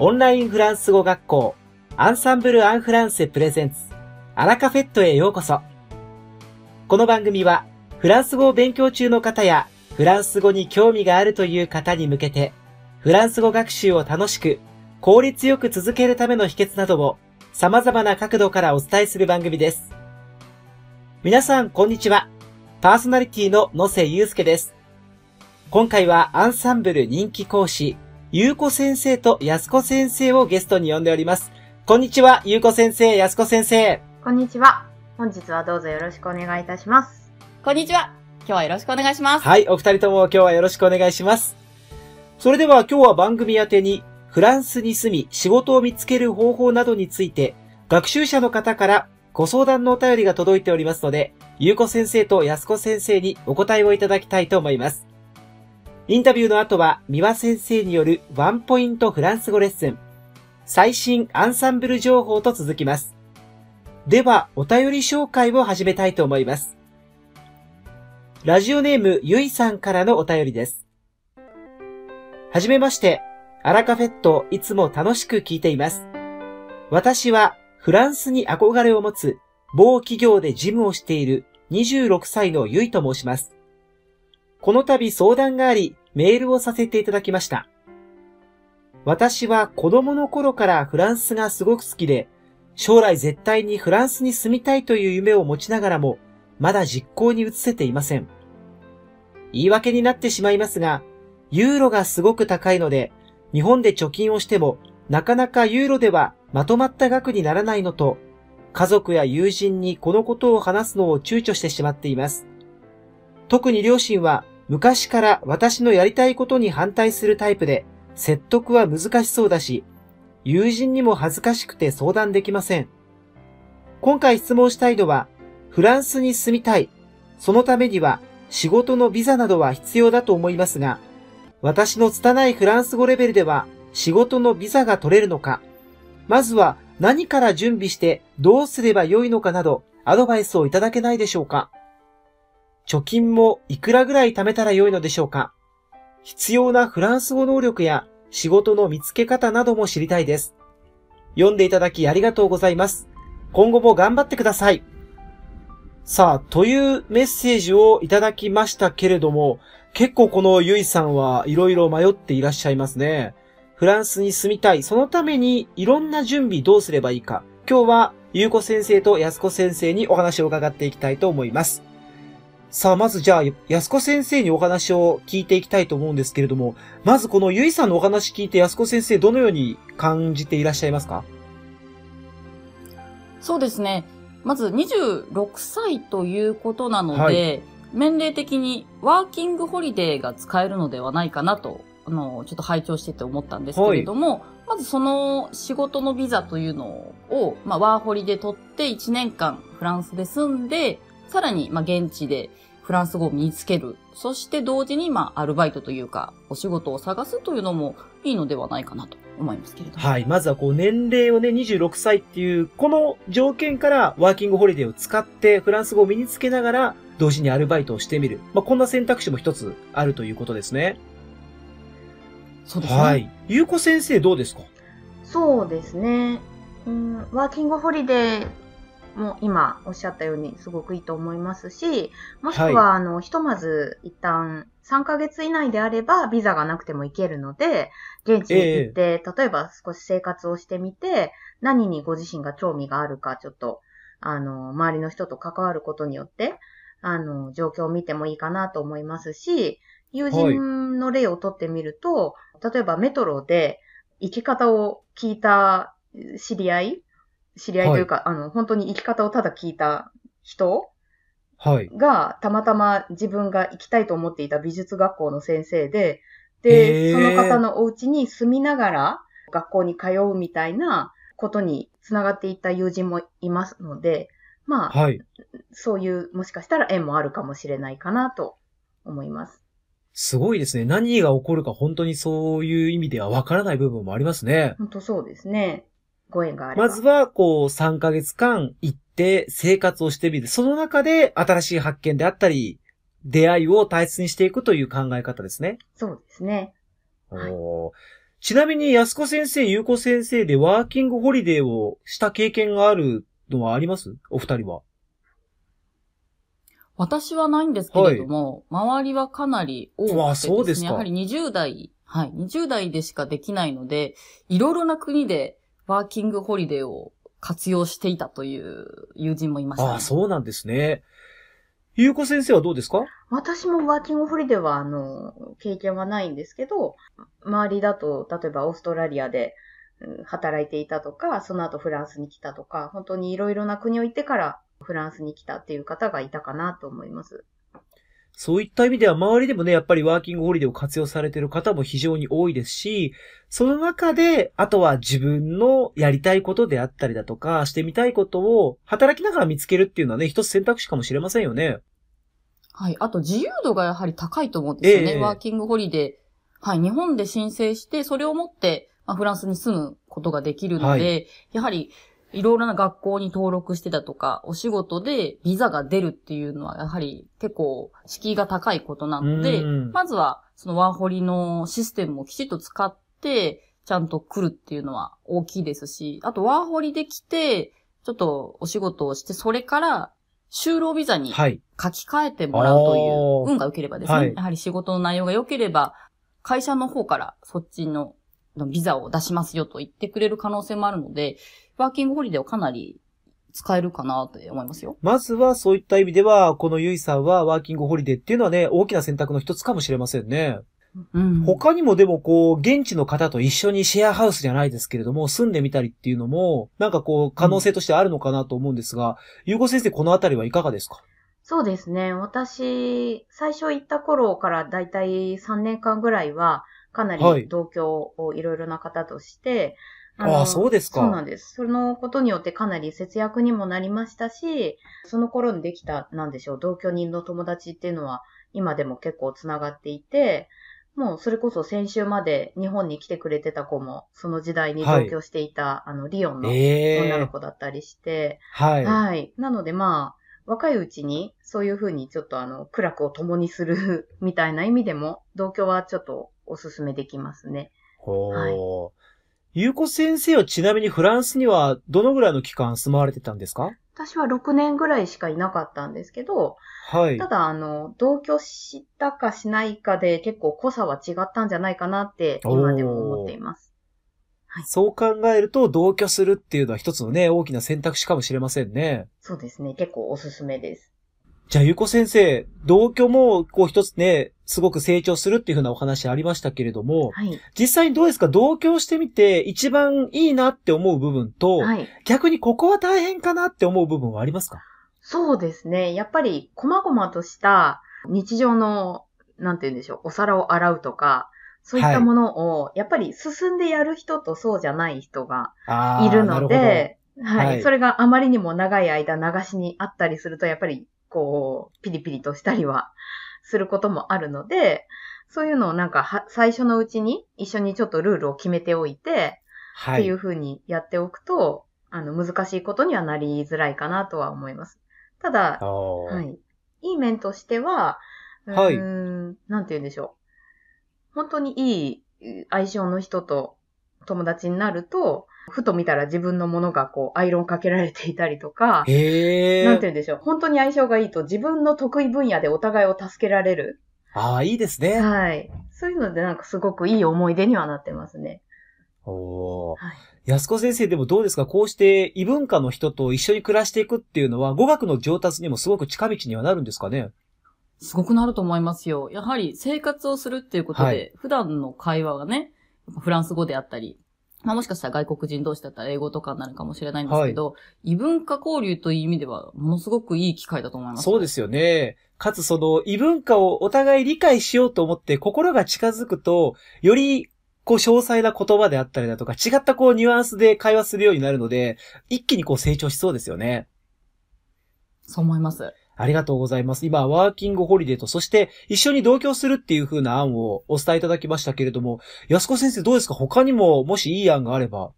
オンラインフランス語学校アンサンブル・アン・フランセプレゼンツアラカフェットへようこそ。この番組はフランス語を勉強中の方やフランス語に興味があるという方に向けてフランス語学習を楽しく効率よく続けるための秘訣などを様々な角度からお伝えする番組です。皆さん、こんにちは。パーソナリティの野瀬祐介です。今回はアンサンブル人気講師、ゆうこ先生とやすこ先生をゲストに呼んでおります。こんにちは、ゆうこ先生、やすこ先生。こんにちは。本日はどうぞよろしくお願いいたします。こんにちは。今日はよろしくお願いします。はい、お二人とも今日はよろしくお願いします。それでは今日は番組宛てに、フランスに住み仕事を見つける方法などについて、学習者の方からご相談のお便りが届いておりますので、ゆうこ先生とやすこ先生にお答えをいただきたいと思います。インタビューの後は、三輪先生によるワンポイントフランス語レッスン、最新アンサンブル情報と続きます。では、お便り紹介を始めたいと思います。ラジオネームゆいさんからのお便りです。はじめまして、アラカフェットいつも楽しく聞いています。私はフランスに憧れを持つ某企業で事務をしている26歳のゆいと申します。この度相談があり、メールをさせていただきました。私は子供の頃からフランスがすごく好きで、将来絶対にフランスに住みたいという夢を持ちながらも、まだ実行に移せていません。言い訳になってしまいますが、ユーロがすごく高いので、日本で貯金をしても、なかなかユーロではまとまった額にならないのと、家族や友人にこのことを話すのを躊躇してしまっています。特に両親は昔から私のやりたいことに反対するタイプで、説得は難しそうだし、友人にも恥ずかしくて相談できません。今回質問したいのは、フランスに住みたい。そのためには仕事のビザなどは必要だと思いますが、私の拙いフランス語レベルでは仕事のビザが取れるのか、まずは何から準備してどうすればよいのかなどアドバイスをいただけないでしょうか貯金もいくらぐらい貯めたらよいのでしょうか？必要なフランス語能力や仕事の見つけ方なども知りたいです。読んでいただきありがとうございます。今後も頑張ってください。さあ、というメッセージをいただきましたけれども、結構このゆいさんはいろいろ迷っていらっしゃいますね。フランスに住みたい。そのためにいろんな準備どうすればいいか。今日はゆうこ先生とやすこ先生にお話を伺っていきたいと思います。さあ、まずじゃあ、安子先生にお話を聞いていきたいと思うんですけれども、まずこのゆいさんのお話聞いて安子先生どのように感じていらっしゃいますか？そうですね。まず26歳ということなので、はい、年齢的にワーキングホリデーが使えるのではないかなと、あの、ちょっと拝聴してて思ったんですけれども、はい、まずその仕事のビザというのを、まあ、ワーホリで取って1年間フランスで住んで、さらに、まあ、現地でフランス語を身につける。そして同時に、まあ、アルバイトというか、お仕事を探すというのもいいのではないかなと思いますけれども。はい。まずはこう、年齢をね、26歳っていう、この条件からワーキングホリデーを使ってフランス語を身につけながら、同時にアルバイトをしてみる。まあ、こんな選択肢も一つあるということですね。そうですね。はい。ゆうこ先生どうですか？そうですね。うん、ワーキングホリデーも今おっしゃったようにすごくいいと思いますし、もしくは、はい、あの、ひとまず一旦3ヶ月以内であればビザがなくても行けるので、現地に行って、えー、例えば少し生活をしてみて、何にご自身が興味があるか、ちょっと、あの、周りの人と関わることによって、あの、状況を見てもいいかなと思いますし、友人の例をとってみると、はい、例えばメトロで生き方を聞いた知り合い知り合いというか、はい、あの、本当に生き方をただ聞いた人はい。が、たまたま自分が行きたいと思っていた美術学校の先生で、で、その方のお家に住みながら学校に通うみたいなことにつながっていった友人もいますので、まあ、はい、そういう、もしかしたら縁もあるかもしれないかなと思います。すごいですね。何が起こるか本当にそういう意味ではわからない部分もありますね。本当そうですね。ご縁があれば。まずは、こう、3ヶ月間行って生活をしてみる。その中で新しい発見であったり、出会いを大切にしていくという考え方ですね。そうですね。おちなみに安子先生、優子先生でワーキングホリデーをした経験があるのはあります？お二人は。私はないんですけれども、周りはかなり多くてですね。そうですかやはり20代、はい、20代でしかできないので、いろいろな国でワーキングホリデーを活用していたという友人もいました、ね。ああ、そうなんですね。優子先生はどうですか？私もワーキングホリデーは、あの、経験はないんですけど、周りだと、例えばオーストラリアで、うん働いていたとか、その後フランスに来たとか、本当にいろいろな国を行ってからフランスに来たっていう方がいたかなと思います。そういった意味では周りでもね、やっぱりワーキングホリデーを活用されている方も非常に多いですし、その中で、あとは自分のやりたいことであったりだとか、してみたいことを働きながら見つけるっていうのはね、一つ選択肢かもしれませんよね。はい。あと自由度がやはり高いと思うんですよね。ええワーキングホリデー。はい。日本で申請して、それを持って、まあ、フランスに住むことができるので、はやはり、いろいろな学校に登録してたとか、お仕事でビザが出るっていうのは、やはり結構敷居が高いことなのでうん、まずは、そのワーホリのシステムをきちっと使って、ちゃんと来るっていうのは大きいですし、あとワーホリで来て、ちょっとお仕事をして、それから、就労ビザにはい。書き換えてもらうという運が良ければですね、はい。やはり仕事の内容が良ければ、会社の方からそっちののビザを出しますよと言ってくれる可能性もあるので、ワーキングホリデーをかなり使えるかなと思いますよ。まずはそういった意味では、このゆいさんはワーキングホリデーっていうのはね、大きな選択の一つかもしれませんね。うん。他にもでもこう、現地の方と一緒にシェアハウスじゃないですけれども、住んでみたりっていうのも、なんかこう、可能性としてあるのかなと思うんですが、ゆうご先生このあたりはいかがですか？そうですね。私、最初行った頃からだいたい3年間ぐらいは、かなはいり同居をいろいろな方として、ああそうですかそうなんです。そのことによってかなり節約にもなりましたし、その頃にできた、なんでしょう、同居人の友達っていうのは、今でも結構つながっていて、もうそれこそ先週まで日本に来てくれてた子も、その時代に同居していた、あの、リオンのええ女の子だったりして、はい。はい。なのでまあ、若いうちにそういうふうにちょっとあの、苦楽を共にする みたいな意味でも、同居はちょっとおすすめできますね。ほう。はいゆうこ先生はちなみにフランスにはどのぐらいの期間住まわれてたんですか？私は6年ぐらいしかいなかったんですけど、はいた。だあの、同居したかしないかで結構濃さは違ったんじゃないかなって今でも思っています。そう考えると同居するっていうのは一つのね、大きな選択肢かもしれませんね。そうですね。結構おすすめです。じゃあ、ゆうこ先生、同居も、こう一つね、すごく成長するっていうふうなお話ありましたけれども、はい。実際にどうですか？同居してみて、一番いいなって思う部分と、はい。逆にここは大変かなって思う部分はありますか？そうですね。やっぱり、細々とした日常の、なんて言うんでしょう、お皿を洗うとか、そういったものを、やっぱり進んでやる人とそうじゃない人がいるので、はい、はいそれがあまりにも長い間流しにあったりすると、やっぱり、こう、ピリピリとしたりはすることもあるので、そういうのをなんかは、最初のうちに一緒にちょっとルールを決めておいて、はっていうい。風にやっておくと、あの、難しいことにはなりづらいかなとは思います。ただ、はい。いい面としては、はいん、なんて言うんでしょう。本当にいい相性の人と友達になると、ふと見たら自分のものがこう、アイロンかけられていたりとか。なんて言うんでしょう。本当に相性がいいと自分の得意分野でお互いを助けられる。ああ、いいですね。はい。そういうのでなんかすごくいい思い出にはなってますね。おーはい。安子先生でもどうですか？こうして異文化の人と一緒に暮らしていくっていうのは語学の上達にもすごく近道にはなるんですかね？すごくなると思いますよ。やはり生活をするっていうことで、はい普段の会話がね、フランス語であったり、まあもしかしたら外国人同士だったら英語とかになるかもしれないんですけど、異文化交流という意味では、ものすごくいい機会だと思います。そうですよね。かつその異文化をお互い理解しようと思って心が近づくと、よりこう詳細な言葉であったりだとか違ったこうニュアンスで会話するようになるので、一気にこう成長しそうですよね。そう思います。ありがとうございます。今、ワーキングホリデーと、そして一緒に同居するっていう風な案をお伝えいただきましたけれども、安子先生どうですか？他にももしいい案があれば。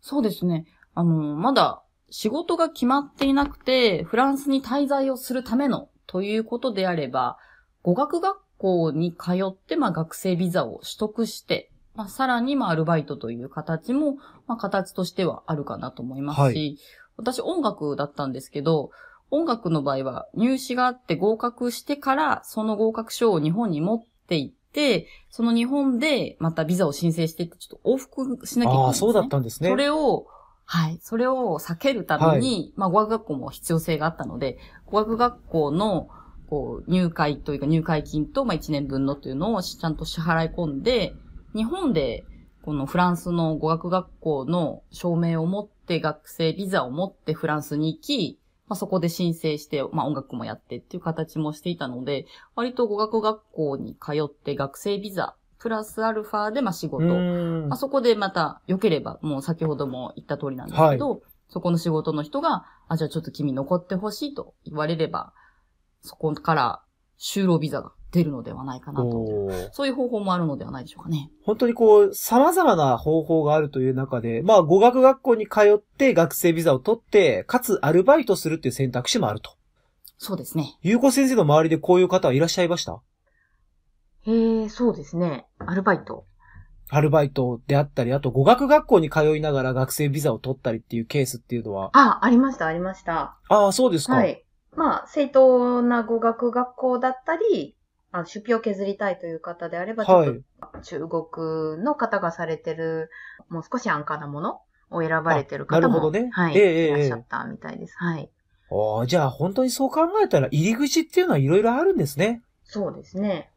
そうですね。あの、まだ仕事が決まっていなくて、フランスに滞在をするためのということであれば、語学学校に通って、まあ学生ビザを取得して、まあ、さらに、まあ、アルバイトという形も、まあ、形としてはあるかなと思いますし、はい私音楽だったんですけど、音楽の場合は入試があって合格してから、その合格書を日本に持って行って、その日本でまたビザを申請してって、ちょっと往復しなきゃいけないんああ。そうだったんですね。それを、はい、それを避けるために、まあ語学学校も必要性があったので、語学学校のこう入会というか入会金と、まあ1年分のというのをちゃんと支払い込んで、日本でこのフランスの語学学校の証明を持って学生ビザを持ってフランスに行き、まあ、そこで申請して、まあ、音楽もやってっていう形もしていたので、割と語学学校に通って学生ビザ、プラスアルファでまあ仕う事、まあ、そこでまた良ければ、もう先ほども言った通りなんですけど、そこの仕事の人が、あ、じゃあちょっと君残ってほしいと言われれば、そこから就労ビザが出るのではないかなと。そういう方法もあるのではないでしょうかね。本当にこう、様々な方法があるという中で、まあ、語学学校に通って学生ビザを取って、かつアルバイトするっていう選択肢もあると。そうですね。ゆうこ先生の周りでこういう方はいらっしゃいました？へえ、そうですね。アルバイト。アルバイトであったり、あと語学学校に通いながら学生ビザを取ったりっていうケースっていうのは、あ、ありました、ありました。ああ、そうですか。はい。まあ、正当な語学学校だったり、あ出費を削りたいという方であれば、ちょっはい。と中国の方がされてる、もう少し安価なものを選ばれてる方も、あなるほどねはい、ええええいらっしゃったみたいです。はい。ああ、じゃあ本当にそう考えたら入り口っていうのはいろいろあるんですね。そうですね。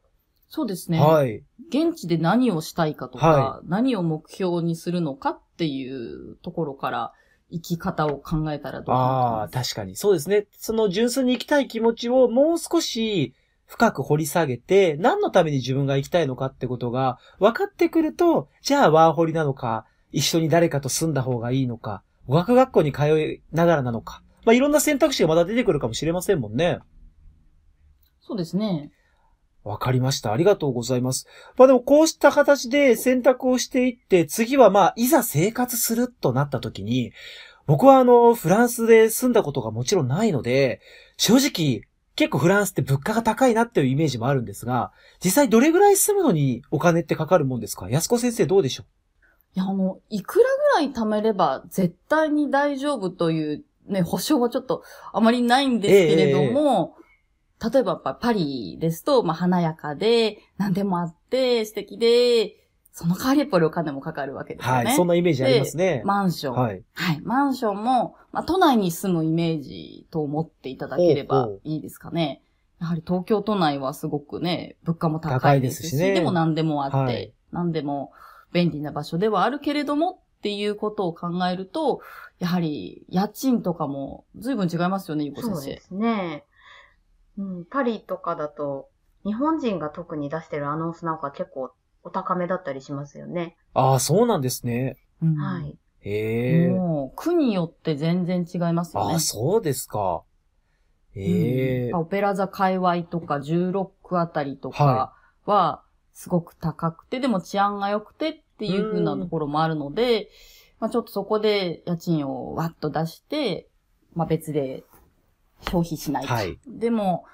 そうですね。はい。現地で何をしたいかとか、は何を目標にするのかっていうところから、生き方を考えたらどうか？ああ。確かに。そうですね。その純粋に行きたい気持ちをもう少し深く掘り下げて、何のために自分が行きたいのかってことが分かってくると、じゃあワーホリなのか、一緒に誰かと住んだ方がいいのか、語学学校に通いながらなのか。まあ、いろんな選択肢がまた出てくるかもしれませんもんね。そうですね。わかりました。ありがとうございます。まあでもこうした形で選択をしていって、次はまあ、いざ生活するとなった時に、僕はあの、フランスで住んだことがもちろんないので、正直、結構フランスって物価が高いなっていうイメージもあるんですが、実際どれぐらい住むのにお金ってかかるもんですか？安子先生どうでしょいや、あの、いくらぐらい貯めれば絶対に大丈夫というね、保証はちょっとあまりないんですけれども、例えばやっぱパリですと、まあ華やかで、何でもあって、素敵で、その代わりやっぱりお金もかかるわけうですよね。はい、そんなイメージありますね。マンション。はい。はい。マンションも、まあ、都内に住むイメージと思っていただければいいですかね。やはり東京都内はすごくね、物価も高高いいですし、ですしねでも何でもあって、はい何でも便利な場所ではあるけれどもっていうことを考えると、やはり家賃とかも随分違いますよね、ゆうこ先生。そうですね。うん、パリとかだと、日本人が特に出してるアナウンスなんか結構お高めだったりしますよね。ああ、そうなんですね。うんはい。へえ。もう、区によって全然違いますよねああ、。そうですか。ええうんオペラ座界隈とか16区あたりとかはすごく高くて、でも治安が良くてっていう風なところもあるので、まあちょっとそこで家賃をわっと出して、まあ別で消費しないと。はいでも、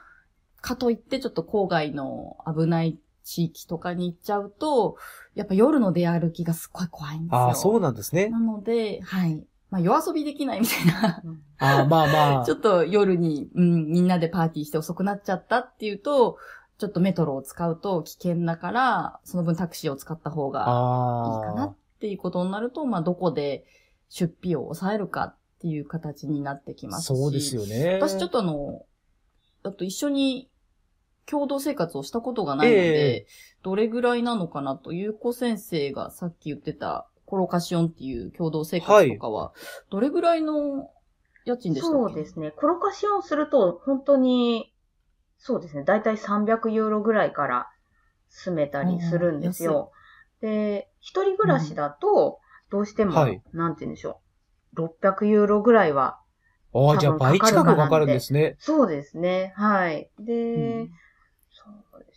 かといってちょっと郊外の危ない地域とかに行っちゃうと、やっぱ夜の出歩きがすっごい怖いんですよ。ああ、そうなんですね。なので、はい。まあ夜遊びできないみたいなうんああ、まあまあ。ちょっと夜に、うん、みんなでパーティーして遅くなっちゃったっていうと、ちょっとメトロを使うと危険だから、その分タクシーを使った方がいいかなっ。ていうことになると、まあどこで出費を抑えるかっていう形になってきますし。そうですよね。私ちょっとあの、あと一緒に共同生活をしたことがないので、えどれぐらいなのかなと、ゆうこ先生がさっき言ってたコロカシオンっていう共同生活とかは、どれぐらいの家賃でしたっけ？そうですね。コロカシオンすると、本当に、そうですね。だいたい300ユーロぐらいから住めたりするんですよ。で、一人暮らしだと、どうしても、はいなんて言うんでしょう。600ユーロぐらいは。ああ、じゃあ倍近くかかるんですね。そうですね。はい。で、うん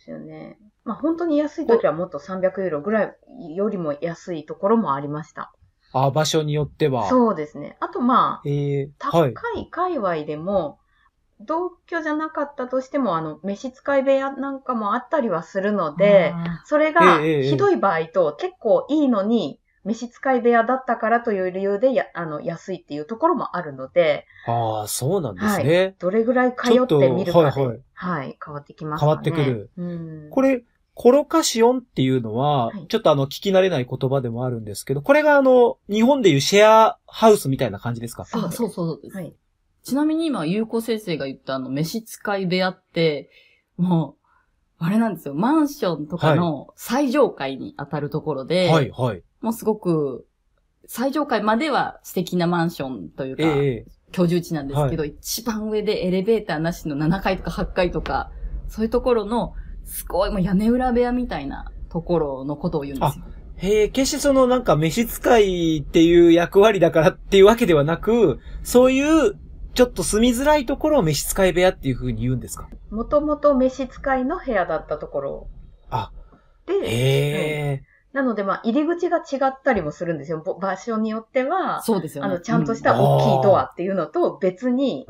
ですよね。まあ本当に安い時はもっと300ユーロぐらいよりも安いところもありました。ああ、場所によっては。そうですね。あとまあ、ええ高はいい。界隈でも、同居じゃなかったとしても、あの、召使い部屋なんかもあったりはするので、あそれがひどい場合と結構いいのに、召使い部屋だったからという理由でや、あの、安いっていうところもあるので、ああ、そうなんですね。どれぐらい通ってみるかで、ちょっとはいはい、変わってきますかね。変わってくる。うん。これ、コロカシオンっていうのは、はいちょっとあの、聞き慣れない言葉でもあるんですけど、これがあの、日本でいうシェアハウスみたいな感じですか？あ、そうそうです。はい。ちなみに今、ゆうこ先生が言ったあの、飯使い部屋って、もう、あれなんですよ。マンションとかの最上階に当たるところで、はい、はい。もうすごく、最上階までは素敵なマンションというか、ええ居住地なんですけど、一番上でエレベーターなしの7階とか8階とか、そういうところの、すごいもう屋根裏部屋みたいなところのことを言うんですよ。へえ、決してそのなんか召使いっていう役割だからっていうわけではなく、そういう、ちょっと住みづらいところを召使い部屋っていう風に言うんですか？もともと召使いの部屋だったところあ、で、へえ、なので、まあ、入り口が違ったりもするんですよ。ぼ場所によっては、そうですよね。あの、ちゃんとしうた大きいドアっていうのと別に、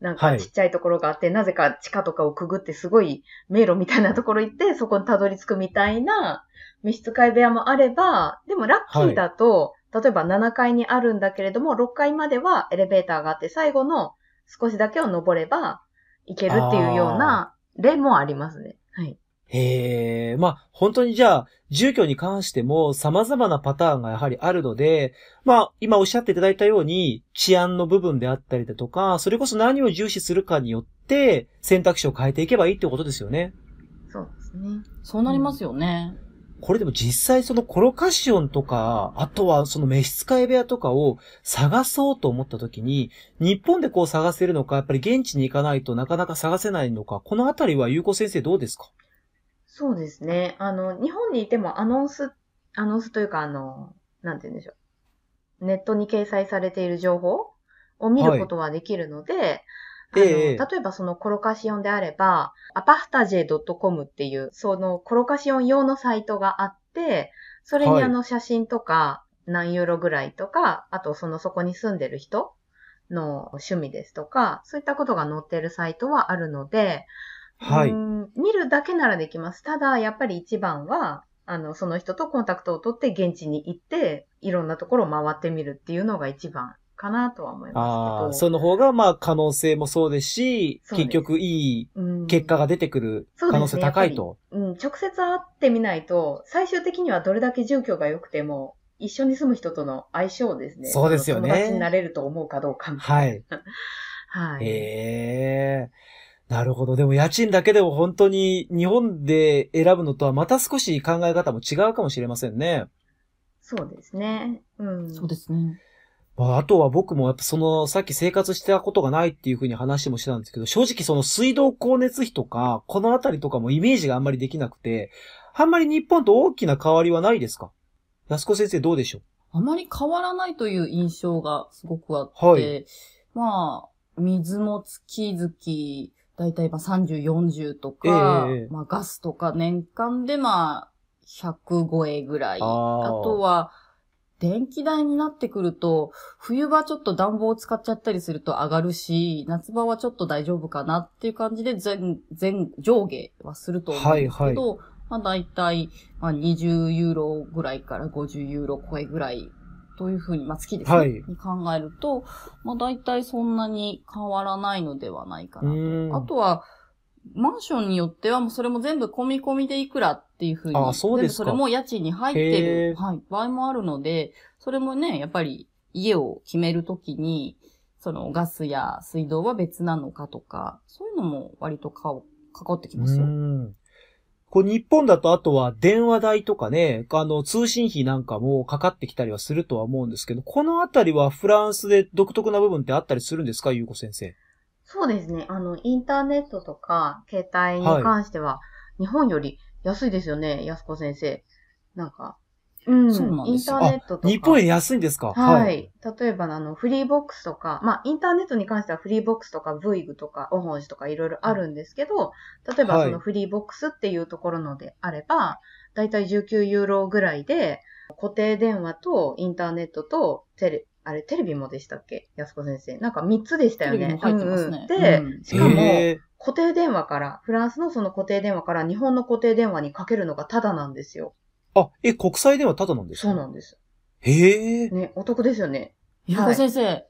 なんはいかちっちゃいところがあって、なぜか地下とかをくぐってすごい迷路みたいなところ行って、そこにたどり着くみたいな召使い部屋もあれば、でもラッキーだと、例えば7階にあるんだけれども、6階まではエレベーターがあって、最後の少しだけを登れば行けるっていうような例もありますね。はい。へえ、まあ、本当にじゃあ、住居に関しても様々なパターンがやはりあるので、まあ、今おっしゃっていただいたように、治安の部分であったりだとか、それこそ何を重視するかによって、選択肢を変えていけばいいってことですよね。そうですね。そうなりますよね。これでも実際そのコロカシオンとか、あとはその召使い部屋とかを探そうと思った時に、日本でこう探せるのか、やっぱり現地に行かないとなかなか探せないのか、このあたりはゆうこ先生どうですか？そうですね。あの、日本にいてもアナウンス、アナウンスというか、あの、なんて言うんでしょう。ネットに掲載されている情報を見ることはできるので、はいあのええ例えばそのコロカシオンであれば、アパフタジェ .com っていう、そのコロカシオン用のサイトがあって、それはいにあの写真とか何ユーロぐらいとか、あとそのそこに住んでる人の趣味ですとか、そういったことが載ってるサイトはあるので、はい。うん見るだけならできます。ただ、やっぱり一番は、あの、その人とコンタクトを取って現地に行って、いろんなところを回ってみるっていうのが一番かなとは思いますけど。その方がまあ可能性もそうですし、す結局いいうん結果が出てくる可能性高いと。うん、直接会ってみないと、最終的にはどれだけ住居が良くても、一緒に住む人との相性ですね。そうですよね友達になれると思うかどうかみたはい。はい。ええなるほど。でも家賃だけでも本当に日本で選ぶのとはまた少し考え方も違うかもしれませんね。そうですね。うん。そうですね。まあ、あとは僕もやっぱその、さっき生活したことがないっていうふうに話もしてたんですけど、正直その水道光熱費とか、このあたりとかもイメージがあんまりできなくて、あんまり日本と大きな変わりはないですか？安子先生どうでしょあまり変わらないという印象がすごくあって、はいまあ、水も月々、だいたいまあ30、40とか、ええまあガスとか年間でまあ、100超えぐらい。あとは、電気代になってくると、冬場ちょっと暖房を使っちゃったりすると上がるし、夏場はちょっと大丈夫かなっていう感じで全、全、上下はすると思うんですけど、まあ大体、まあ20ユーロぐらいから50ユーロ超えぐらいというふうに、まあ月ですね。はいに考えると、まあ大体そんなに変わらないのではないかうなと。あとは、マンションによってはもうそれも全部込み込みでいくらっていうふうに。あそうですそれも家賃に入ってる、はい、場合もあるので、それもね、やっぱり家を決めるときに、そのガスや水道は別なのかとか、そういうのも割とかかかってきうますよ。こう日本だとあとは電話代とかね、あの通信費なんかもかかってきたりはするとは思うんですけど、このあたりはフランスで独特な部分ってあったりするんですか、ゆうこ先生？そうですね。あの、インターネットとか、携帯に関しては、日本より安いですよね、安子先生。なんか、うん。そうなんですよインターネットとか。日本より安いんですか？はい。。例えば、あの、フリーボックスとか、まあ、インターネットに関してはフリーボックスとか、ブイグとか、オホンジとかいろいろあるんですけど、例えばはいそのフリーボックスっていうところのであれば、だいたい19ユーロぐらいで、固定電話とインターネットとテレ、あれ、テレビもでしたっけ？安子先生。なんか3つでしたよね。テレビも入ってますねうんうんで、うんしかも、へ固定電話から、フランスのその固定電話から日本の固定電話にかけるのがタダなんですよ。ーあ、え、国際電話ただなんですか？そうなんです。へえ。ね、お得ですよね。ゆうこ先生、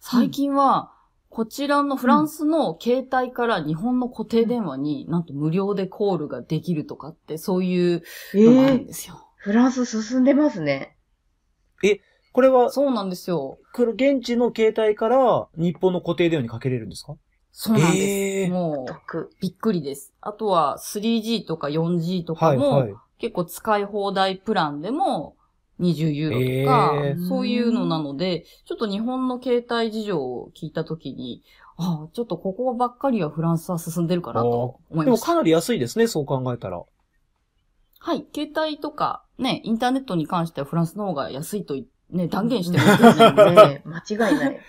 最近は、こちらのフランスの携帯から日本の固定電話になんと無料でコールができるとかって、そういうえのがあるんー、ですよ。フランス進んでますね。これは、そうなんですよ。これ現地の携帯から日本の固定電話にかけれるんですか？そうなんです。えーもう、得。びっくりです。あとは 3G とか 4G とはい、かも、はい。結構使い放題プランでも20ユーロとか、えーそういうのなので、ちょっと日本の携帯事情を聞いたときに、ああ、ちょっとここばっかりはフランスは進んでるかなと思いました。でもかなり安いですね、そう考えたら。はい、携帯とかね、インターネットに関してはフランスの方が安いとね、断言してますよね。ね、間違いない。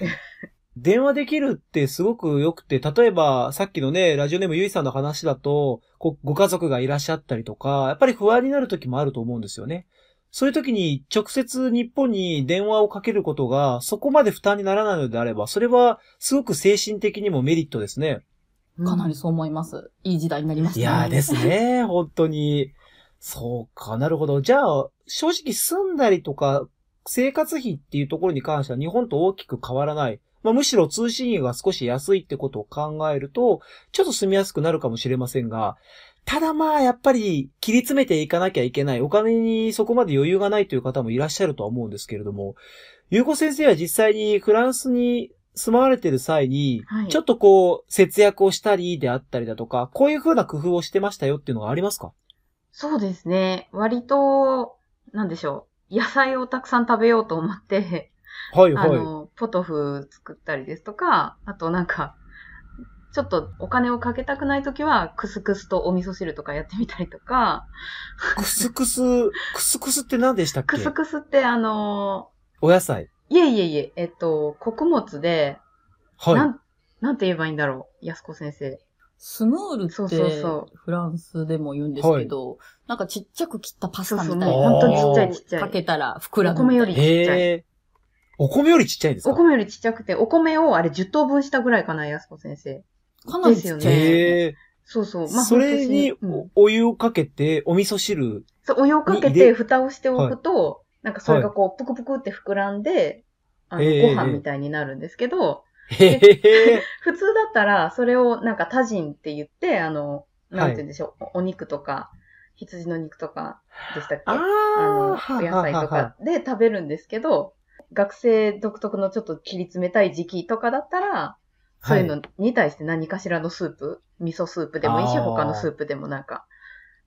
電話できるってすごく良くて、例えばさっきのね、ラジオネームゆいさんの話だと、こご家族がいらっしゃったりとか、やっぱり不安になる時もあると思うんですよね。そういう時に直接日本に電話をかけることがそこまで負担にならないのであれば、それはすごく精神的にもメリットですね。かなりそう思います。いい時代になりましたね。いやーですね、本当に。そうか、なるほど。じゃあ、正直住んだりとか、生活費っていうところに関しては日本と大きく変わらない。まあ、むしろ通信費が少し安いってことを考えると、ちょっと住みやすくなるかもしれませんが、ただまあ、やっぱり切り詰めていかなきゃいけない。お金にそこまで余裕がないという方もいらっしゃるとは思うんですけれども、ゆうこ先生は実際にフランスに住まわれてる際に、はいちょっとこう、節約をしたりであったりだとか、こういう風な工夫をしてましたよっていうのがありますか？そうですね。割と、なんでしょう。野菜をたくさん食べようと思って、はいはい。あの、ポトフ作ったりですとか、あとなんか、ちょっとお金をかけたくないときは、クスクスとお味噌汁とかやってみたりとか、クスクス、クスクスって何でしたっけ？クスクスってあの、お野菜。いえいえいえ、えっと、穀物で、なはい。ん、なんて言えばいいんだろう、安子先生。スムールってそうそうそうフランスでも言うんですけど、なんかちっちゃく切ったパスタみたいなそうそうもう本当にちっちゃいちっちゃいかけたら膨らむお米より。ちっちゃい。お米よりちっちゃいんですか？お米よりちっちゃくて、お米をあれ10等分したぐらいかな、安子先生。かなりちっちゃいですね。へえ。そうそう。それにおお湯をかけて、お味噌汁。そう、お湯をかけて蓋をしておくと、なんかそれがこう、ぷくぷくって膨らんで、あの、ええご飯みたいになるんですけど。普通だったら、それをなんかタジンって言って、あの、なんて言うんでしょう、おお肉とか、羊の肉とかでしたっけ？ああの、おー野菜とかで食べるんですけど、学生独特のちょっと切り詰めたい時期とかだったら、そういうのに対して何かしらのスープ、味噌スープでもいいし、他のスープでもなんか、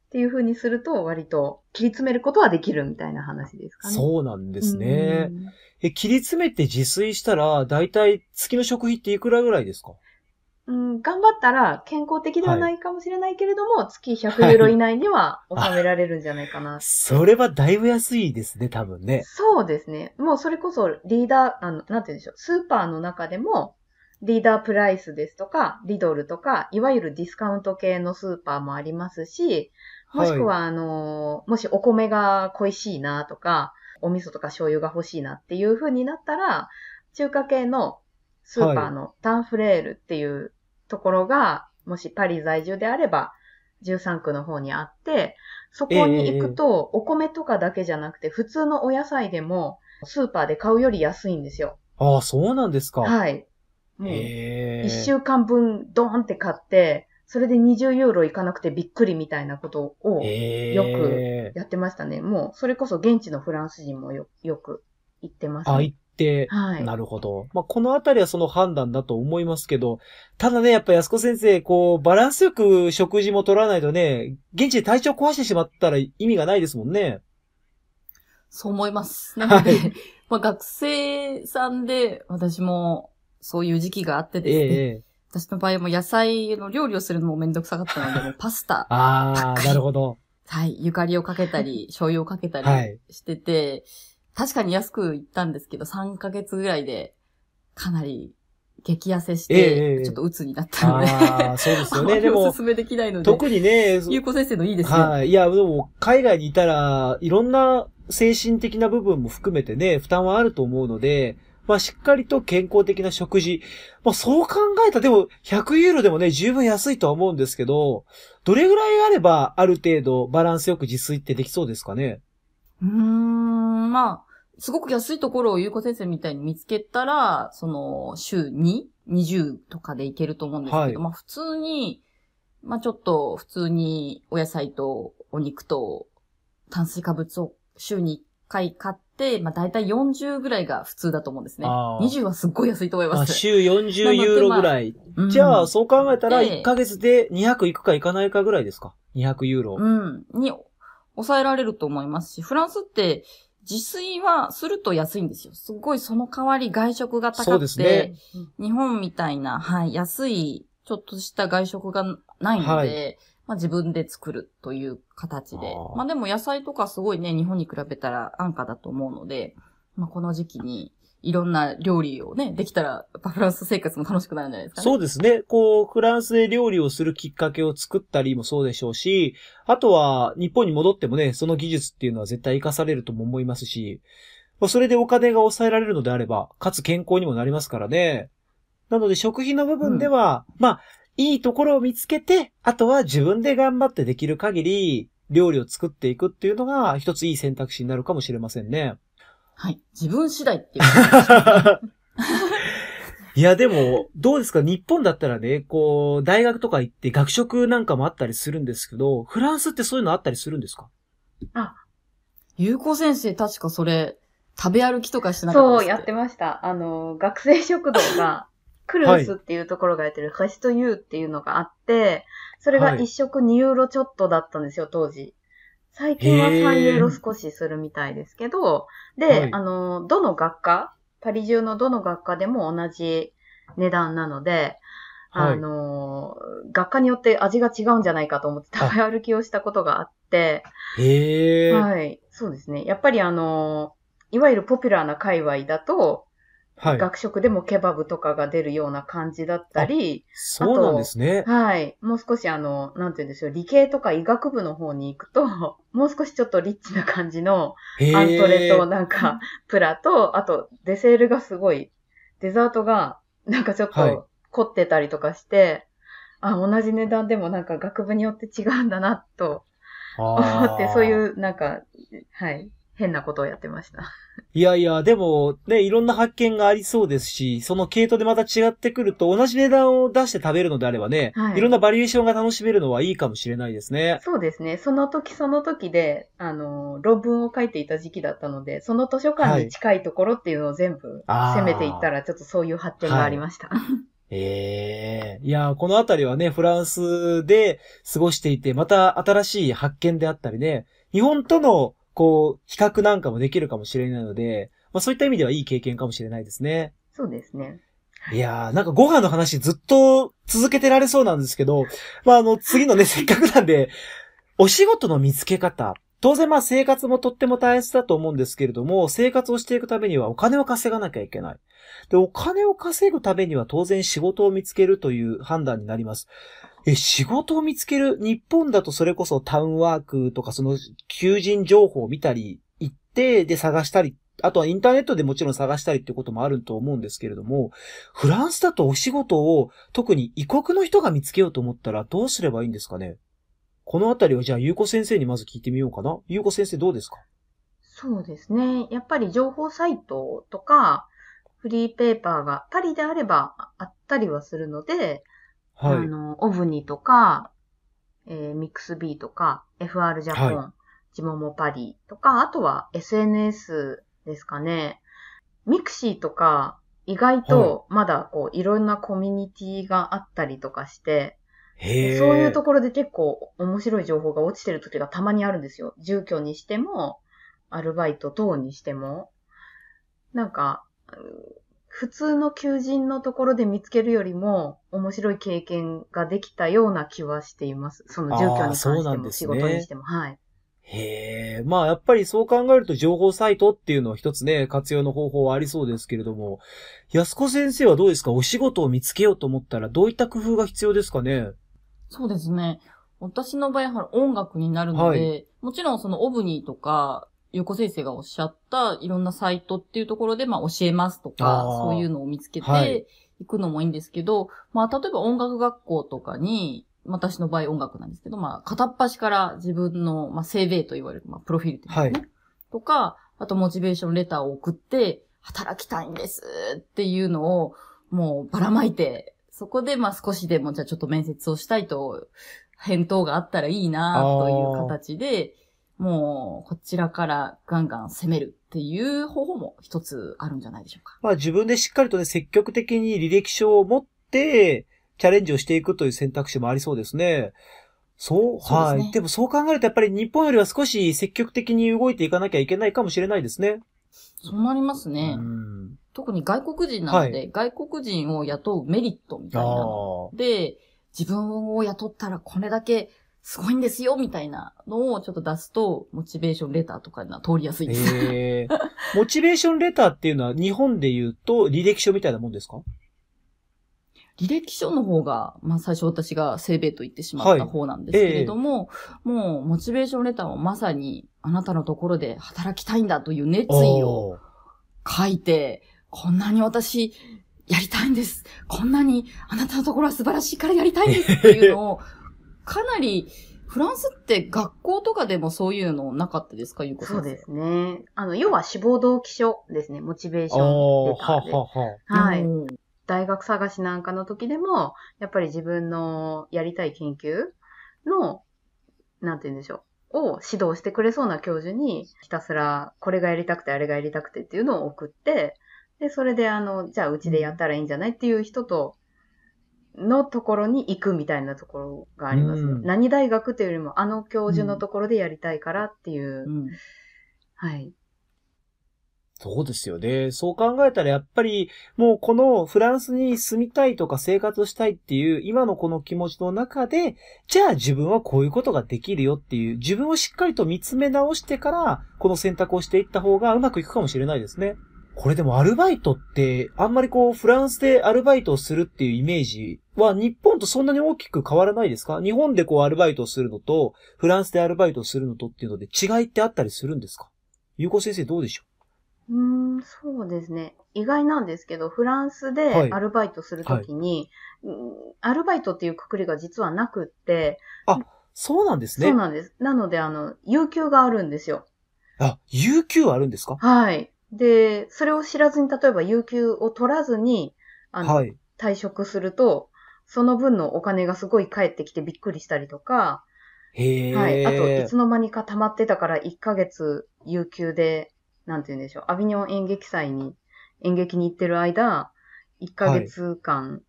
っていう風にすると割と切り詰めることはできるみたいな話ですかね。そうなんですね。うんえ、切り詰めて自炊したら、だいたい月の食費っていくらぐらいですか？うん、頑張ったら健康的ではないかもしれないけれども、月100ユーロ以内には収められるんじゃないかな。それはだいぶ安いですね、多分ね。そうですね。もうそれこそリーダー、あの、なんて言うんでしょう。スーパーの中でも、リーダープライスですとか、リドルとか、いわゆるディスカウント系のスーパーもありますし、もしくは、あの、もしお米が恋しいなとか、お味噌とか醤油が欲しいなっていう風になったら、中華系のスーパーのタンフレールっていうところが、もしパリ在住であれば、13区の方にあって、そこに行くと、お米とかだけじゃなくて、普通のお野菜でも、スーパーで買うより安いんですよ。ああ、そうなんですか。はい。もう、へえ。1週間分ドーンって買って、それで20ユーロいかなくてびっくりみたいなことを。よくやってましたね。もう、それこそ現地のフランス人もよよく言ってます、あ、ね。行って、はい。なるほど。まあ、このあたりはその判断だと思いますけど、ただね、やっぱ安子先生、こう、バランスよく食事も取らないとね、現地で体調壊してしまったら意味がないですもんね。そう思います。なので、はいまあ学生さんで私もそういう時期があってえですね、えええ。私の場合も野菜の料理をするのもめんどくさかったので、もうパスタ、ああ、なるほど。はい、ゆかりをかけたり、醤油をかけたはいりしてて、確かに安く行ったんですけど、3ヶ月ぐらいでかなり激痩せしええええて、ちょっと鬱になったので、ああ、そうですよね。でもおす、すめできないので、特にね、ゆうこ先生のいいですね。はい。いや、でも、海外にいたら、いろんな精神的な部分も含めてね、負担はあると思うので、まあ、しっかりと健康的な食事。まあ、そう考えたら、でも、100ユーロでもね、十分安いとは思うんですけど、どれぐらいあれば、ある程度、バランスよく自炊ってできそうですかね？うーん、まあ、すごく安いところをゆうこ先生みたいに見つけたら、その、週2、20とかでいけると思うんですけど、はいまあ普通に、まあちょっと普通にお野菜とお肉と炭水化物を週に1回買って、まあ大体40ぐらいが普通だと思うんですね。あー20はすっごい安いと思いまあす。週40ユーロぐらい。うんじゃあ、そう考えたら、で1ヶ月で200いくかいかないかぐらいですか ?200 ユーロ。うん。に、抑えられると思いますし、フランスって自炊はすると安いんですよ。すごいその代わり外食が高くて、ね。日本みたいな、はい、安い、ちょっとした外食がないので、はい。まあ自分で作るという形で。まあでも野菜とかすごいね、日本に比べたら安価だと思うので、まあこの時期にいろんな料理をね、できたら、フランス生活も楽しくなるんじゃないですかね。そうですね。こう、フランスで料理をするきっかけを作ったりもそうでしょうし、あとは、日本に戻ってもね、その技術っていうのは絶対活かされるとも思いますし、まあそれでお金が抑えられるのであれば、かつ健康にもなりますからね。なので、食費の部分では、まあ、いいところを見つけて、あとは自分で頑張ってできる限り、料理を作っていくっていうのが、一ついい選択肢になるかもしれませんね。はい。自分次第っていう。いや、でも、どうですか？日本だったらね、こう、大学とか行って学食なんかもあったりするんですけど、フランスってそういうのあったりするんですか？ゆうこ先生確かそれ、食べ歩きとかしてなかったそう、やってました。あの、学生食堂が、クルースっていうところがやってる、ハシトユーっていうのがあって、それがはい一食2ユーロちょっとだったんですよ、当時。最近はへー3ユー。ロ少しするみたいですけど、で、はい。あの、どの学科、パリ中のどの学科でも同じ値段なので、はい。あの、学科によって味が違うんじゃないかと思って食べ歩きをしたことがあって、へ。はい、そうですね。やっぱりあの、いわゆるポピュラーな界隈だと、学食でもケバブとかが出るような感じだったり、そうなんですね。はい。もう少しあの、なんて言うんでしょう、理系とか医学部の方に行くと、もう少しちょっとリッチな感じの。アントレとなんか、プラと、あとデセールがすごい、デザートがなんかちょっはいと凝ってたりとかして、あ、同じ値段でもなんか学部によって違うんだなと思って、そういう。うなんか、はい、変なことをやってました。いやいや、でも、ね、いろんな発見がありそうですし、その系統でまた違ってくると、同じ値段を出して食べるのであればね、はいいろんなバリエーションが楽しめるのはいいかもしれないですね。そうですね。その時その時で、あの、論文を書いていた時期だったので、その図書館に近いところっていうのを全部攻めていったら、ちょっとそういう発展がありました。ええいや、このあたりはね、フランスで過ごしていて、また新しい発見であったりね、日本との、こう、比較なんかもできるかもしれないので、まあそういった意味ではいい経験かもしれないですね。そうですね。いやー、なんかご飯の話ずっと続けてられそうなんですけど、まああの、次のね、せっかくなんで、お仕事の見つけ方。当然まあ生活もとっても大切だと思うんですけれども、生活をしていくためにはお金を稼がなきゃいけない。で、お金を稼ぐためには当然仕事を見つけるという判断になります。え、仕事を見つける日本だとそれこそタウンワークとかその求人情報を見たり、行って、で探したり、あとはインターネットでもちろん探したりってこともあると思うんですけれども、フランスだとお仕事を特に異国の人が見つけようと思ったらどうすればいいんですかね？このあたりはじゃあ、ゆうこ先生にまず聞いてみようかな。ゆうこ先生どうですか？そうですね。やっぱり情報サイトとか、フリーペーパーがパリであればあったりはするので、はい。あの、オブニとか、えーミックスビーとか、FR ジャポン、はジモモパリとか、あとは SNS ですかね。mixi とか、意外とまだこう、いろんなコミュニティがあったりとかして。そういうところで結構面白い情報が落ちてる時がたまにあるんですよ。住居にしても、アルバイト等にしても。なんか、うん普通の求人のところで見つけるよりも面白い経験ができたような気はしています。その住居に関しても、ね仕事にしても。はい。へえ。まあ、やっぱりそう考えると情報サイトっていうのは一つね、活用の方法はありそうですけれども、安子先生はどうですか？お仕事を見つけようと思ったらどういった工夫が必要ですかね？そうですね。私の場合は音楽になるので、はもちろんそのオブニーとか、ゆうこ先生がおっしゃったいろんなサイトっていうところで、まあ教えますとかそういうのを見つけはい。ていくのもいいんですけど、まあ例えば音楽学校とかに、私の場合音楽なんですけど、まあ片っ端から自分の、まあ、セーベーと言われる、まあプロフィールっていうんですね。とか、あとモチベーションレターを送って、働きたいんですっていうのをもうばらまいて、そこでまあ少しでもじゃあちょっと面接をしたいと返答があったらいいなという形で、もうこちらからガンガン攻めるっていう方法も一つあるんじゃないでしょうか。まあ自分でしっかりとね、積極的に履歴書を持って、チャレンジをしていくという選択肢もありそうですね。そう、はい。でもそう考えるとやっぱり日本よりは少し積極的に動いていかなきゃいけないかもしれないですね。そうなりますね。うん。特に外国人なので、外国人を雇うメリットみたいなで、自分を雇ったらこれだけすごいんですよみたいなのをちょっと出すと、モチベーションレターとかには通りやすいです。えー、モチベーションレターっていうのは日本で言うと履歴書みたいなもんですか？履歴書の方が、まあ最初私がセーベーと言ってしまった方なんですけれども、もうモチベーションレターはまさにあなたのところで働きたいんだという熱意を書いて、こんなに私やりたいんです。こんなにあなたのところは素晴らしいからやりたいんですっていうのを、かなり、フランスって学校とかでもそういうのなかったですかゆうこ先生？そうですね。あの、要は志望動機書ですね。モチベーションおーはレターで。はは。はい。うん大学探しなんかの時でも、やっぱり自分のやりたい研究の、なんて言うんでしょう、を指導してくれそうな教授に、ひたすらこれがやりたくて、あれがやりたくてっていうのを送って、で、それであの、じゃあうちでやったらいいんじゃないっていう人と、のところに行くみたいなところがありますね。うん何大学っていうよりも、あの教授のところでやりたいからっていう、うんはい。そうですよね。そう考えたらやっぱりもうこのフランスに住みたいとか生活したいっていう今のこの気持ちの中で、じゃあ自分はこういうことができるよっていう自分をしっかりと見つめ直してからこの選択をしていった方がうまくいくかもしれないですね。これでもアルバイトってあんまりこうフランスでアルバイトをするっていうイメージは日本とそんなに大きく変わらないですか？日本でこうアルバイトをするのとフランスでアルバイトをするのとっていうので違いってあったりするんですか？ゆうこ先生どうでしょう？ーん、そうですね。意外なんですけど、フランスはいでアルバイトするときに、うんアルバイトっていうくくりが実はなくって、うそうなんですね。そうなんです。なので、あの、有給があるんですよ。あ、有給あるんですか？はい。で、それを知らずに、例えば有給を取らずに、あの、はい。退職すると、その分のお金がすごい返ってきてびっくりしたりとか、へえ。はい。あと、いつの間にか溜まってたから1ヶ月有給で、なんて言うんでしょう。アビニョン演劇祭に、演劇に行ってる間、1ヶ月間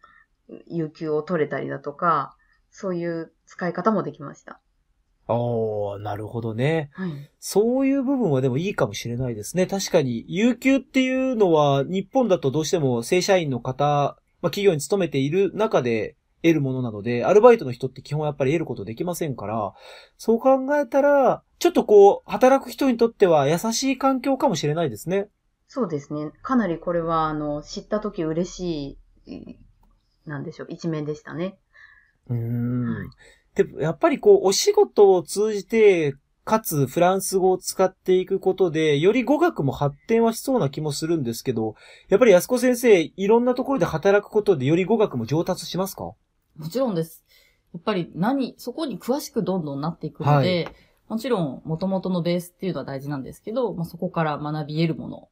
有給を取れたりだとか、そういう使い方もできました。ああ、なるほどね。はい。そういう部分はでもいいかもしれないですね。確かに、有給っていうのは、日本だとどうしても正社員の方、まあ、企業に勤めている中で得るものなので、アルバイトの人って基本やっぱり得ることできませんから、そう考えたら、ちょっとこう、働く人にとっては優しい環境かもしれないですね。そうですね。かなりこれは、あの、知った時嬉しい、なんでしょう、一面でしたね。うーんはい。でも、やっぱりこう、お仕事を通じて、かつフランス語を使っていくことで、より語学も発展はしそうな気もするんですけど、やっぱり安子先生、いろんなところで働くことでより語学も上達しますか？もちろんです。やっぱり何、そこに詳しくどんどんなっていくので、もちろん元々のベースっていうのは大事なんですけど、まあ、そこから学び得るもの。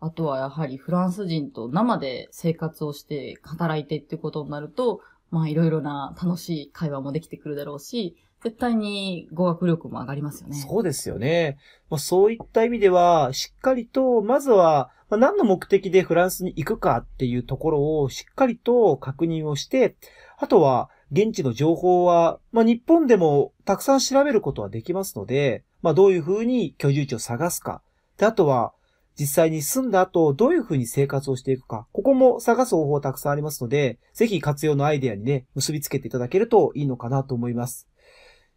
あとはやはりフランス人と生で生活をして働いてっていうことになると、まあいろいろな楽しい会話もできてくるだろうし、絶対に語学力も上がりますよね。そうですよね。まあ、そういった意味では、しっかりと、まずは、まあ、何の目的でフランスに行くかっていうところをしっかりと確認をして、あとは、現地の情報は、まあ、日本でもたくさん調べることはできますので、まあ、どういうふうに居住地を探すか。で、あとは、実際に住んだ後、どういうふうに生活をしていくか。ここも探す方法たくさんありますので、ぜひ活用のアイデアにね、結びつけていただけるといいのかなと思います。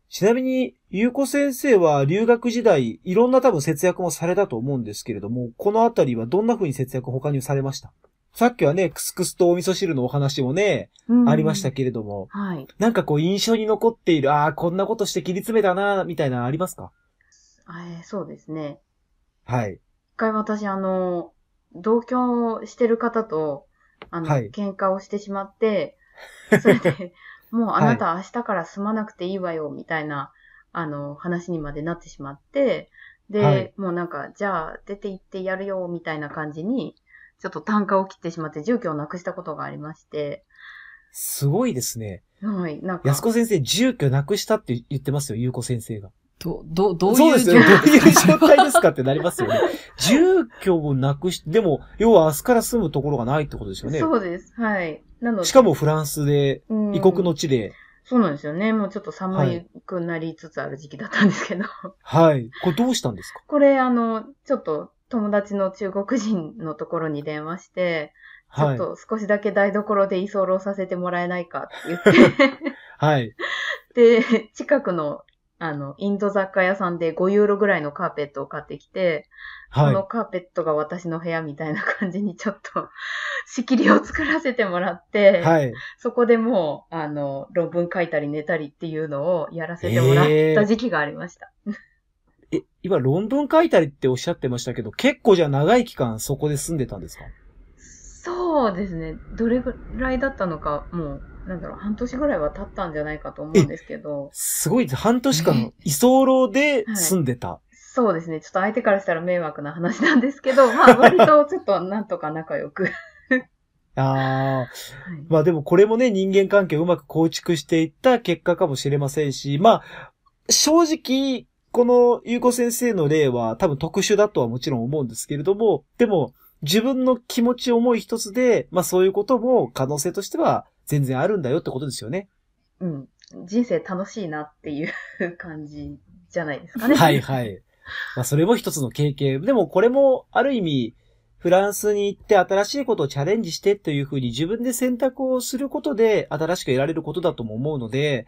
ちなみに、ゆうこ先生は留学時代、いろんな多分節約もされたと思うんですけれども、このあたりはどんな風に節約他にされました？さっきはね、クスクスとお味噌汁のお話もね、うんありましたけれども、はい。なんかこう印象に残っている、ああ、こんなことして切り詰めたな、みたいなのありますか？えーそうですね。はい。一回私、あの、同居してる方と、あの、はい。喧嘩をしてしまって、それで、もうあなた明日から住まなくていいわよ、みたいな、あの、話にまでなってしまって、で、はい。もうなんか、じゃあ出て行ってやるよ、みたいな感じに、ちょっと単価を切ってしまって住居をなくしたことがありまして、すごいですね。はい、なんか、安子先生、住居なくしたって言ってますよ、ゆうこ先生が。ど、ど、どういうそうですよね。状どういう状態ですかってなりますよね。住居をなくし、でも、要は明日から住むところがないってことですよね。そうです。はい。なので、しかもフランスで、うん異国の地で、そうなんですよね。もうちょっと寒くなりつつある時期だったんですけど。はい。これどうしたんですか？これ、あの、ちょっと友達の中国人のところに電話して、ちょはい。っと少しだけ台所で居候させてもらえないかって言って、はい。で、近くの、あの、インド雑貨屋さんで5ユーロぐらいのカーペットを買ってきて、このはカーペットが私の部屋みたいな感じにちょっと 仕切りを作らせてもらって、い。はい。そこでもう、あの、論文書いたり寝たりっていうのをやらせてもらった時期がありました。え、今論文書いたりっておっしゃってましたけど、結構じゃあ長い期間そこで住んでたんですか？そうですね。どれぐらいだったのか、もう、なんだろう、半年ぐらいは経ったんじゃないかと思うんですけど、すごいです。半年間居候で住んでた。そうですね。ちょっと相手からしたら迷惑な話なんですけど、まあ割とちょっとなんとか仲良く。ああ。はいまあでもこれもね、人間関係をうまく構築していった結果かもしれませんし、まあ、正直、このゆうこ先生の例は多分特殊だとはもちろん思うんですけれども、でも自分の気持ち思い一つで、まあそういうことも可能性としては全然あるんだよってことですよね。うん。人生楽しいなっていう感じじゃないですかね。はいはい。まあそれも一つの経験。でもこれもある意味、フランスに行って新しいことをチャレンジしてというふうに自分で選択をすることで新しく得られることだとも思うので、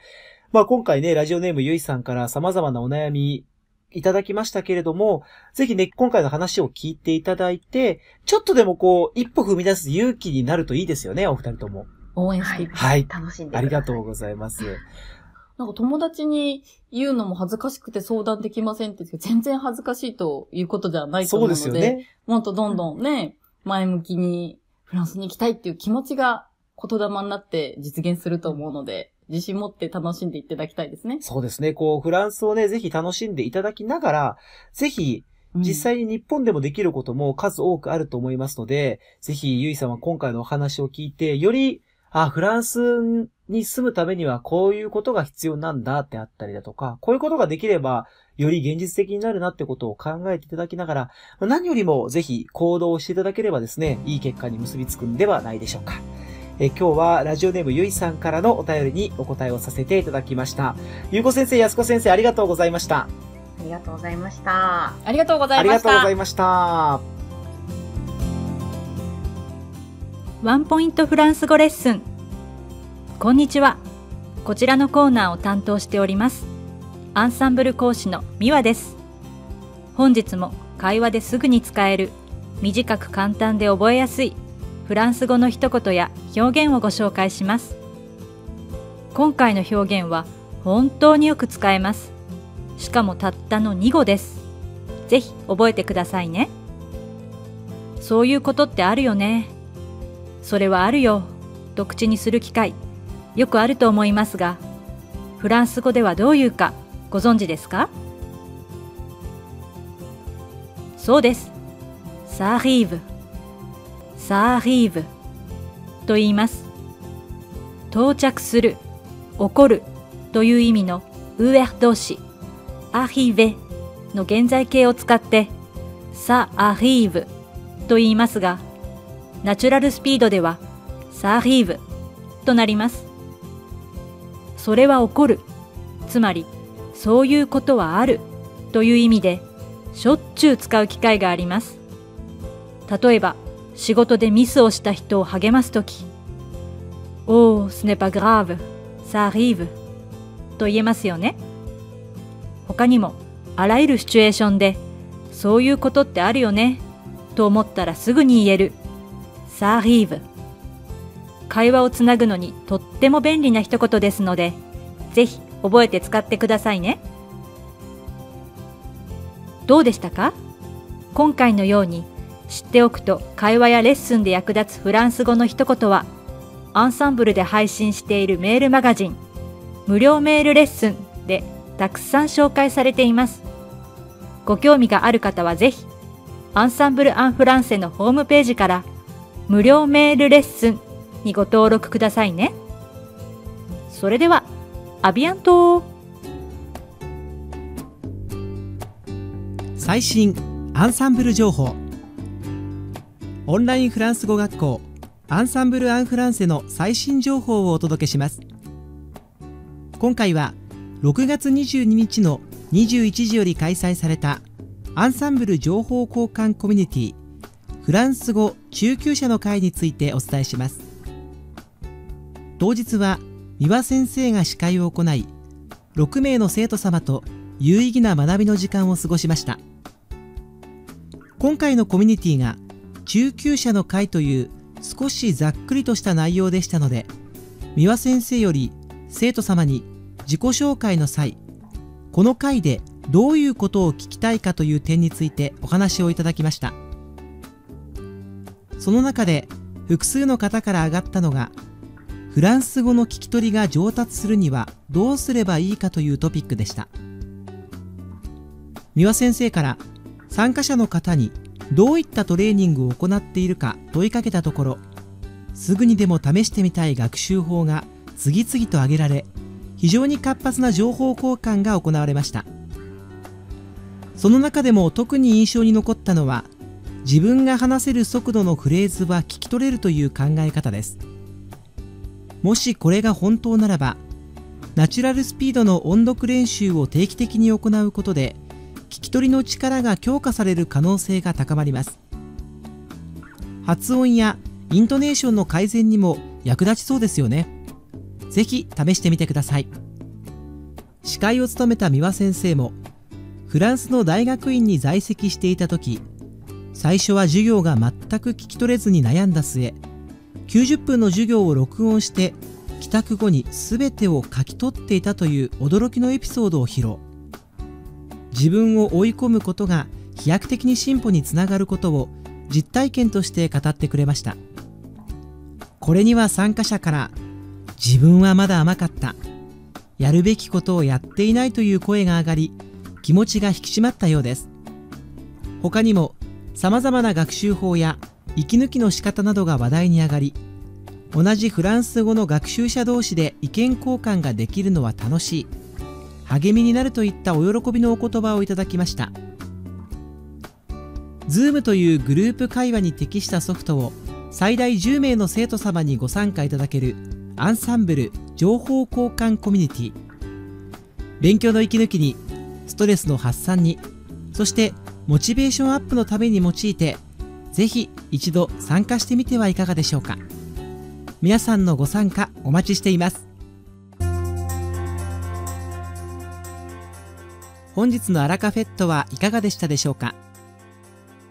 まあ今回ね、ラジオネームゆいさんから様々なお悩みいただきましたけれども、ぜひね、今回の話を聞いていただいて、ちょっとでもこう、一歩踏み出す勇気になるといいですよね、お二人とも。応援していく。はい。楽しんで。ありがとうございます。なんか友達に言うのも恥ずかしくて相談できませんって言って全然恥ずかしいということではないとそう思うので、ですよね。もっとどんどんね、前向きにフランスに行きたいっていう気持ちが言霊になって実現すると思うので、自信持って楽しんでいただきたいですね。そうですね。こう、フランスをね、ぜひ楽しんでいただきながら、ぜひ、実際に日本でもできることも数多くあると思いますので、ぜひ、ゆいさんは今回のお話を聞いて、より、あ、フランスに住むためにはこういうことが必要なんだってあったりだとか、こういうことができれば、より現実的になるなってことを考えていただきながら、何よりもぜひ行動をしていただければですね、いい結果に結びつくんではないでしょうか。え今日はラジオネームゆいさんからのお便りにお答えをさせていただきました。ゆうこ先生、やすこ先生、ありがとうございました。ありがとうございました。ありがとうござありがいました。とうございました。ワンポイントフランス語レッスン。こんにちは。こちらのコーナーを担当しております。アンサンブル講師のミワです。本日も会話ですぐに使える、短く簡単で覚えやすいフランス語の一言や表現をご紹介します。今回の表現は本当によく使えます。しかもたったの2語です。ぜひ覚えてくださいね。そういうことってあるよね。それはあるよ、と口にする機会、よくあると思いますが、フランス語ではどういうかご存知ですか？そうです。サーリーブ。サーリーブ。と言います。到着する、起こるという意味のウエ動詞、アリーベの現在形を使って、サアリーブと言いますが、ナチュラルスピードでは、サーリーブとなります。それは起こる。つまり、そういうことはあるという意味で、しょっちゅう使う機会があります。例えば、仕事でミスをした人を励ますとき、おー、ce n'est pas grave, ça arrive と言えますよね。他にも、あらゆるシチュエーションで、そういうことってあるよね、と思ったらすぐに言える。サーリーブ。会話をつなぐのにとっても便利な一言ですので、ぜひ覚えて使ってくださいね。どうでしたか？今回のように知っておくと会話やレッスンで役立つフランス語の一言はアンサンブルで配信しているメールマガジン無料メールレッスンでたくさん紹介されていますご興味がある方はぜひアンサンブル・アン・フランセのホームページから無料メールレッスンにご登録くださいね。それではアビアント。最新アンサンブル情報。オンラインフランス語学校アンサンブル・アン・フランセの最新情報をお届けします。今回は6月22日の21時より開催されたアンサンブル情報交換コミュニティフランス語中級者の会についてお伝えします。当日は三輪先生が司会を行い6名の生徒様と有意義な学びの時間を過ごしました。今回のコミュニティが中級者の会という少しざっくりとした内容でしたので三輪先生より生徒様に自己紹介の際この回でどういうことを聞きたいかという点についてお話をいただきました。その中で複数の方から挙がったのがフランス語の聞き取りが上達するにはどうすればいいかというトピックでした。三輪先生から参加者の方にどういったトレーニングを行っているか問いかけたところすぐにでも試してみたい学習法が次々と挙げられ非常に活発な情報交換が行われました。その中でも特に印象に残ったのは自分が話せる速度のフレーズは聞き取れるという考え方です。もしこれが本当ならばナチュラルスピードの音読練習を定期的に行うことで聞き取りの力が強化される可能性が高まります。発音やイントネーションの改善にも役立ちそうですよね。ぜひ試してみてください。司会を務めた三輪先生もフランスの大学院に在籍していた時最初は授業が全く聞き取れずに悩んだ末90分の授業を録音して帰宅後に全てを書き取っていたという驚きのエピソードを披露。自分を追い込むことが飛躍的に進歩につながることを実体験として語ってくれました。これには参加者から自分はまだ甘かった。やるべきことをやっていないという声が上がり気持ちが引き締まったようです。他にも様々な学習法や息抜きの仕方などが話題に上がり同じフランス語の学習者同士で意見交換ができるのは楽しい励みになるといったお喜びのお言葉をいただきました。Zoom というグループ会話に適したソフトを最大10名の生徒様にご参加いただけるアンサンブル情報交換コミュニティ。勉強の息抜きにストレスの発散にそしてモチベーションアップのために用いてぜひ一度参加してみてはいかがでしょうか。皆さんのご参加お待ちしています。本日のアラカフェットはいかがでしたでしょうか。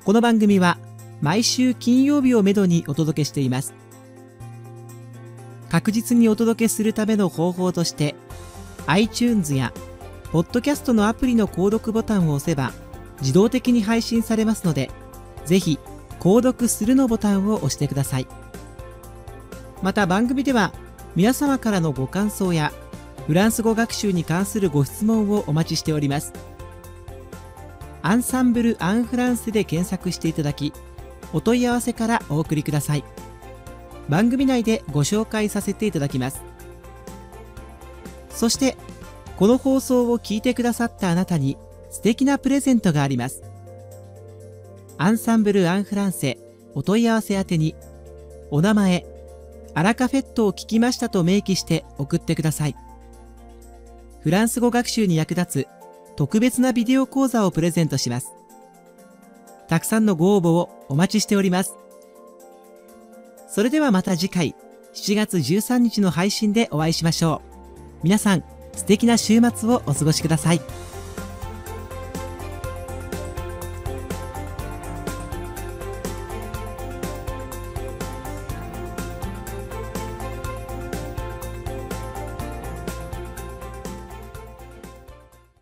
この番組は毎週金曜日をめどにお届けしています。確実にお届けするための方法として iTunes やポッドキャストのアプリの購読ボタンを押せば自動的に配信されますのでぜひ購読するのボタンを押してください。また番組では皆様からのご感想やフランス語学習に関するご質問をお待ちしております。アンサンブル・アン・フランスで検索していただきお問い合わせからお送りください。番組内でご紹介させていただきます。そしてこの放送を聞いてくださったあなたに素敵なプレゼントがありますアンサンブル・アン・フランセお問い合わせ宛てにお名前アラカフェットを聞きましたと明記して送ってくださいフランス語学習に役立つ特別なビデオ講座をプレゼントします。たくさんのご応募をお待ちしております。それではまた次回、7月13日の配信でお会いしましょう。皆さん、素敵な週末をお過ごしください。